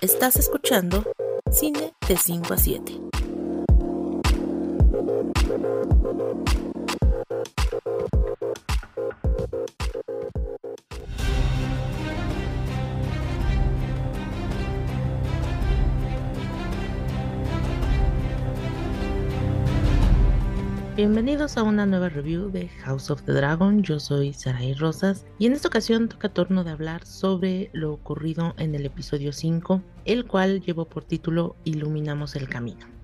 Estás escuchando Cine de 5 a 7. Bienvenidos a una nueva review de House of the Dragon. Yo soy Sarai Rosas y en esta ocasión toca turno de hablar sobre lo ocurrido en el episodio 5, el cual llevó por título Iluminamos el Camino.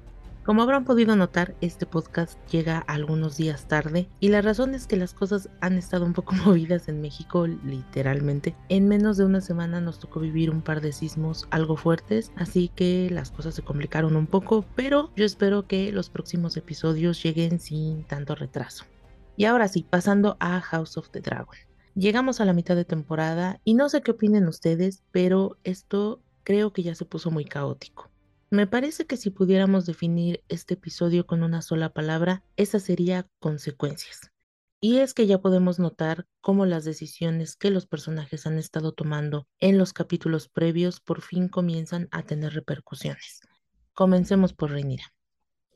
Como habrán podido notar, este podcast llega algunos días tarde y la razón es que las cosas han estado un poco movidas en México, literalmente. En menos de una semana nos tocó vivir un par de sismos algo fuertes, así que las cosas se complicaron un poco, pero yo espero que los próximos episodios lleguen sin tanto retraso. Y ahora sí, pasando a House of the Dragon. Llegamos a la mitad de temporada y no sé qué opinen ustedes, pero esto creo que ya se puso muy caótico. Me parece que si pudiéramos definir este episodio con una sola palabra, esa sería consecuencias. Y es que ya podemos notar cómo las decisiones que los personajes han estado tomando en los capítulos previos por fin comienzan a tener repercusiones. Comencemos por Rhaenyra.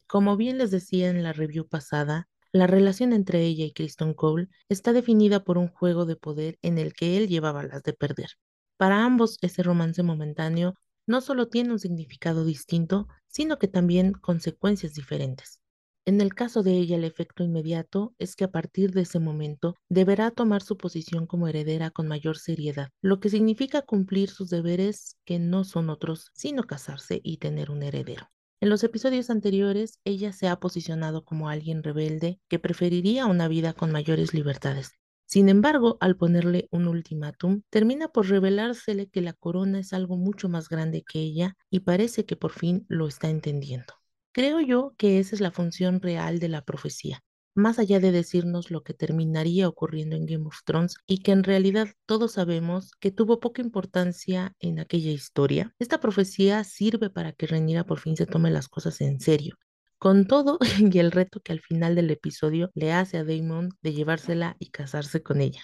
Como bien les decía en la review pasada, la relación entre ella y Kristen Cole está definida por un juego de poder en el que él llevaba las de perder. Para ambos ese romance momentáneo no solo tiene un significado distinto, sino que también consecuencias diferentes. En el caso de ella, el efecto inmediato es que a partir de ese momento deberá tomar su posición como heredera con mayor seriedad, lo que significa cumplir sus deberes que no son otros, sino casarse y tener un heredero. En los episodios anteriores, ella se ha posicionado como alguien rebelde que preferiría una vida con mayores libertades, sin embargo, al ponerle un ultimátum, termina por revelársele que la corona es algo mucho más grande que ella y parece que por fin lo está entendiendo. Creo yo que esa es la función real de la profecía, más allá de decirnos lo que terminaría ocurriendo en Game of Thrones y que en realidad todos sabemos que tuvo poca importancia en aquella historia, esta profecía sirve para que Rhaenyra por fin se tome las cosas en serio con todo y el reto que al final del episodio le hace a Damon de llevársela y casarse con ella.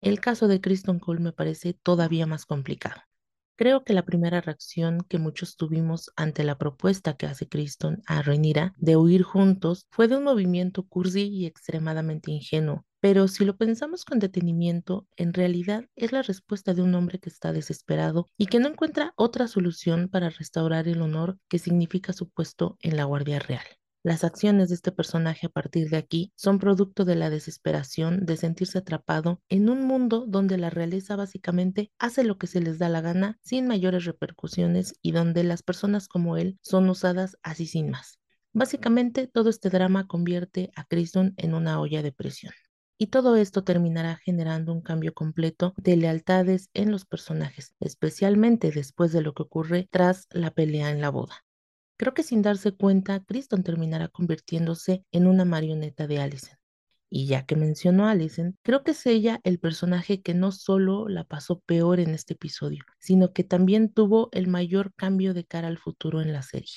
El caso de Kristen Cole me parece todavía más complicado. Creo que la primera reacción que muchos tuvimos ante la propuesta que hace Kristen a Rhaenyra de huir juntos fue de un movimiento cursi y extremadamente ingenuo, pero si lo pensamos con detenimiento, en realidad es la respuesta de un hombre que está desesperado y que no encuentra otra solución para restaurar el honor que significa su puesto en la Guardia Real. Las acciones de este personaje a partir de aquí son producto de la desesperación de sentirse atrapado en un mundo donde la realeza básicamente hace lo que se les da la gana sin mayores repercusiones y donde las personas como él son usadas así sin más. Básicamente todo este drama convierte a Kristen en una olla de presión. Y todo esto terminará generando un cambio completo de lealtades en los personajes, especialmente después de lo que ocurre tras la pelea en la boda. Creo que sin darse cuenta, Kristen terminará convirtiéndose en una marioneta de Alicent. Y ya que mencionó a Alicent, creo que es ella el personaje que no solo la pasó peor en este episodio, sino que también tuvo el mayor cambio de cara al futuro en la serie.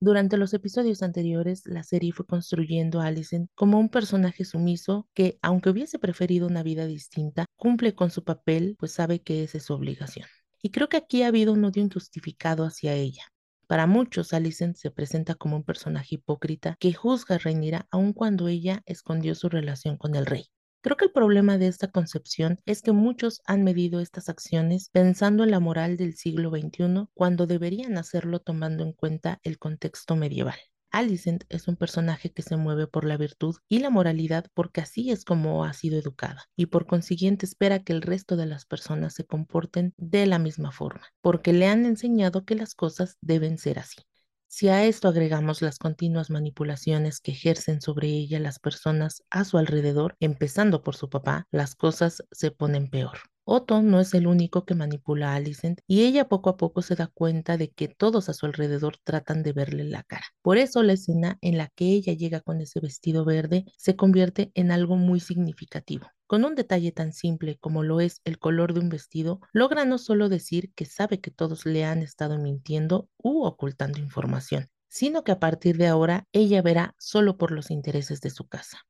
Durante los episodios anteriores, la serie fue construyendo a Alicent como un personaje sumiso que, aunque hubiese preferido una vida distinta, cumple con su papel, pues sabe que esa es su obligación. Y creo que aquí ha habido un odio injustificado hacia ella. Para muchos, Alicent se presenta como un personaje hipócrita que juzga a Rhaenyra aun cuando ella escondió su relación con el rey. Creo que el problema de esta concepción es que muchos han medido estas acciones pensando en la moral del siglo XXI cuando deberían hacerlo tomando en cuenta el contexto medieval. Alicent es un personaje que se mueve por la virtud y la moralidad porque así es como ha sido educada y por consiguiente espera que el resto de las personas se comporten de la misma forma, porque le han enseñado que las cosas deben ser así. Si a esto agregamos las continuas manipulaciones que ejercen sobre ella las personas a su alrededor, empezando por su papá, las cosas se ponen peor. Otto no es el único que manipula a Alicent y ella poco a poco se da cuenta de que todos a su alrededor tratan de verle la cara. Por eso la escena en la que ella llega con ese vestido verde se convierte en algo muy significativo. Con un detalle tan simple como lo es el color de un vestido, logra no solo decir que sabe que todos le han estado mintiendo u ocultando información, sino que a partir de ahora ella verá solo por los intereses de su casa.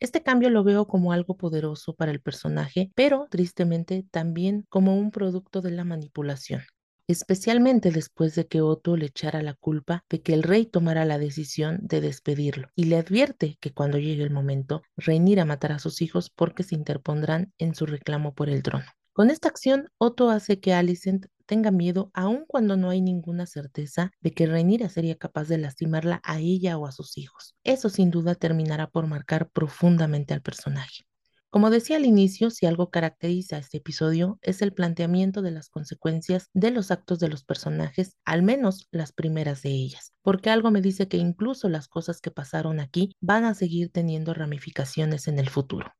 Este cambio lo veo como algo poderoso para el personaje, pero tristemente también como un producto de la manipulación especialmente después de que Otto le echara la culpa de que el rey tomara la decisión de despedirlo, y le advierte que cuando llegue el momento, Reinira matará a sus hijos porque se interpondrán en su reclamo por el trono. Con esta acción, Otto hace que Alicent tenga miedo aun cuando no hay ninguna certeza de que Rhaenyra sería capaz de lastimarla a ella o a sus hijos. Eso sin duda terminará por marcar profundamente al personaje. Como decía al inicio, si algo caracteriza este episodio es el planteamiento de las consecuencias de los actos de los personajes, al menos las primeras de ellas, porque algo me dice que incluso las cosas que pasaron aquí van a seguir teniendo ramificaciones en el futuro.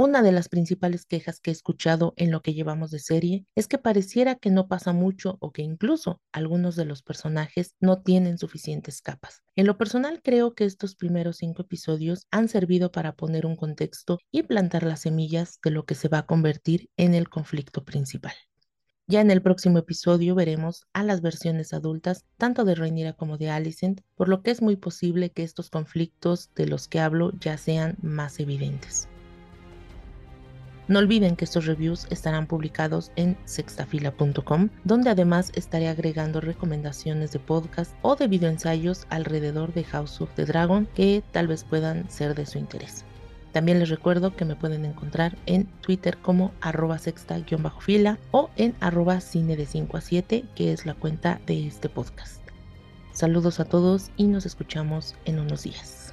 Una de las principales quejas que he escuchado en lo que llevamos de serie es que pareciera que no pasa mucho o que incluso algunos de los personajes no tienen suficientes capas. En lo personal creo que estos primeros cinco episodios han servido para poner un contexto y plantar las semillas de lo que se va a convertir en el conflicto principal. Ya en el próximo episodio veremos a las versiones adultas tanto de Rhaenyra como de Alicent, por lo que es muy posible que estos conflictos de los que hablo ya sean más evidentes. No olviden que estos reviews estarán publicados en sextafila.com, donde además estaré agregando recomendaciones de podcast o de videoensayos alrededor de House of the Dragon que tal vez puedan ser de su interés. También les recuerdo que me pueden encontrar en Twitter como arroba sexta-fila o en arroba cine de 5 a 7, que es la cuenta de este podcast. Saludos a todos y nos escuchamos en unos días.